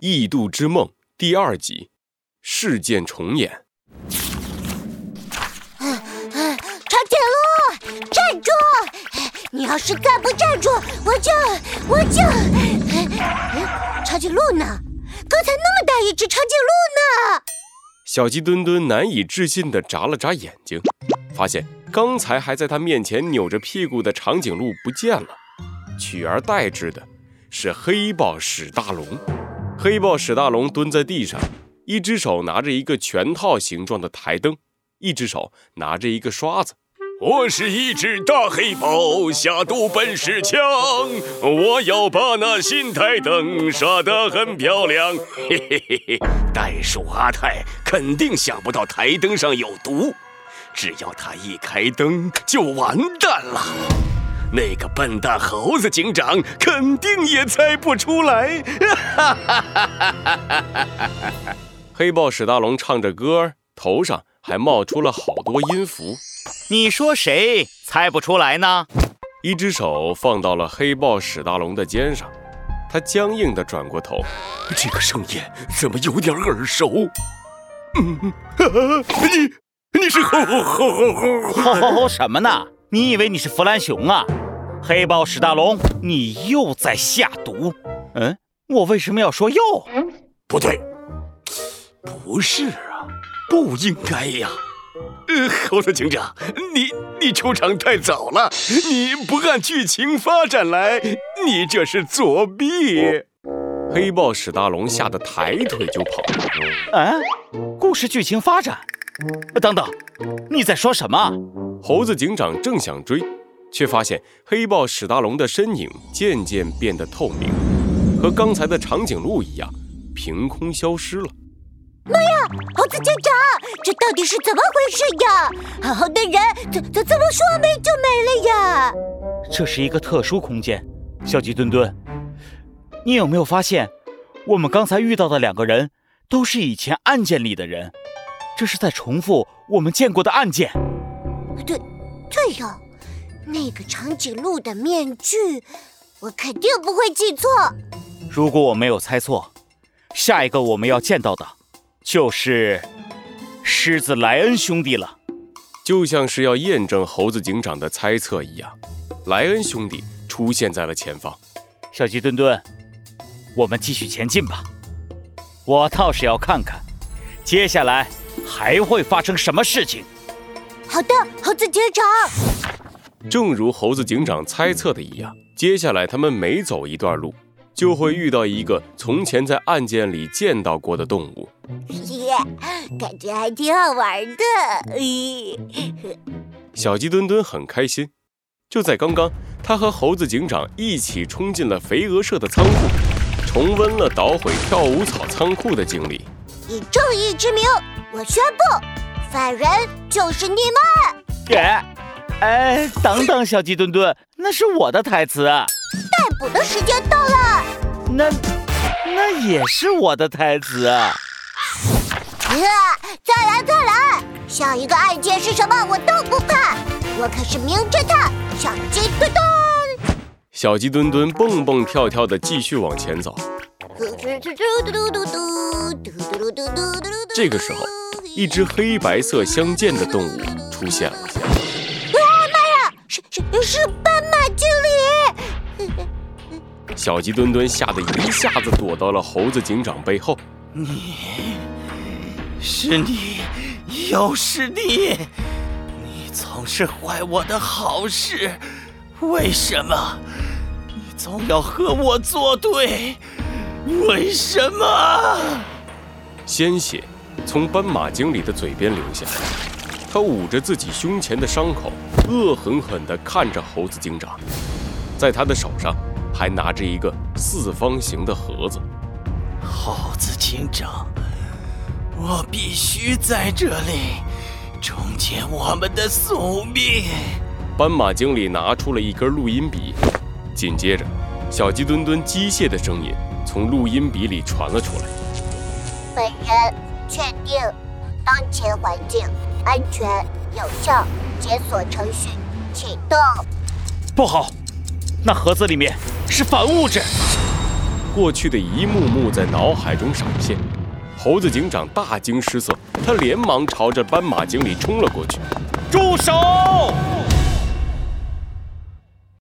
异度之梦第二集，事件重演。长颈鹿，站住！你要是再不站住，我就我就……长颈鹿呢？刚才那么大一只长颈鹿呢？小鸡墩墩难以置信地眨了眨眼睛，发现刚才还在他面前扭着屁股的长颈鹿不见了，取而代之的是黑豹史大龙。黑豹史大龙蹲在地上，一只手拿着一个拳套形状的台灯，一只手拿着一个刷子。我是一只大黑豹，下毒本事强。我要把那新台灯刷得很漂亮。嘿嘿嘿嘿，袋鼠阿泰肯定想不到台灯上有毒，只要他一开灯就完蛋了。那个笨蛋猴子警长肯定也猜不出来。哈哈哈哈哈哈，黑豹史大龙唱着歌，头上还冒出了好多音符。你说谁猜不出来呢？一只手放到了黑豹史大龙的肩上，他僵硬的转过头，这个声音怎么有点耳熟？嗯。呵，你你是吼吼吼吼吼吼吼什么呢？你以为你是弗兰熊啊？黑豹史大龙，你又在下毒？嗯，我为什么要说又？不对，不是啊，不应该呀。呃，猴子警长，你你出场太早了，你不按剧情发展来，你这是作弊！黑豹史大龙吓得抬腿就跑。啊，故事剧情发展？等等，你在说什么？猴子警长正想追，却发现黑豹史大龙的身影渐渐变得透明，和刚才的长颈鹿一样，凭空消失了。妈呀，猴子警长，这到底是怎么回事呀？好好的人怎怎怎么说没就没了呀？这是一个特殊空间，小鸡墩墩，你有没有发现，我们刚才遇到的两个人都是以前案件里的人？这是在重复我们见过的案件。对，对哟，那个长颈鹿的面具，我肯定不会记错。如果我没有猜错，下一个我们要见到的。就是狮子莱恩兄弟了，就像是要验证猴子警长的猜测一样，莱恩兄弟出现在了前方。小鸡墩墩，我们继续前进吧。我倒是要看看，接下来还会发生什么事情。好的，猴子警长。正如猴子警长猜测的一样，接下来他们每走一段路。就会遇到一个从前在案件里见到过的动物，耶，感觉还挺好玩的。小鸡墩墩很开心。就在刚刚，他和猴子警长一起冲进了肥鹅社的仓库，重温了捣毁跳舞草仓库的经历。以正义之名，我宣布，犯人就是你们。耶，哎，等等，小鸡墩墩，那是我的台词。逮捕的时间到了，那那也是我的台词。啊！再来再来，下一个案件是什么我都不怕，我可是名侦探小鸡墩墩。小鸡墩墩蹦蹦跳跳的继续往前走。这个时候，一只黑白色相间的动物出现了。是是斑马经理！小鸡墩墩吓得一下子躲到了猴子警长背后。你，是你，又是你！你总是坏我的好事，为什么？你总要和我作对，为什么？鲜血从斑马经理的嘴边流下，他捂着自己胸前的伤口，恶狠狠地看着猴子警长。在他的手上还拿着一个四方形的盒子。猴子警长，我必须在这里终结我们的宿命。斑马经理拿出了一根录音笔，紧接着，小鸡墩墩机械的声音从录音笔里传了出来。本人确定，当前环境安全有效，解锁程序启动。不好！那盒子里面是反物质，过去的一幕幕在脑海中闪现。猴子警长大惊失色，他连忙朝着斑马经理冲了过去。住手！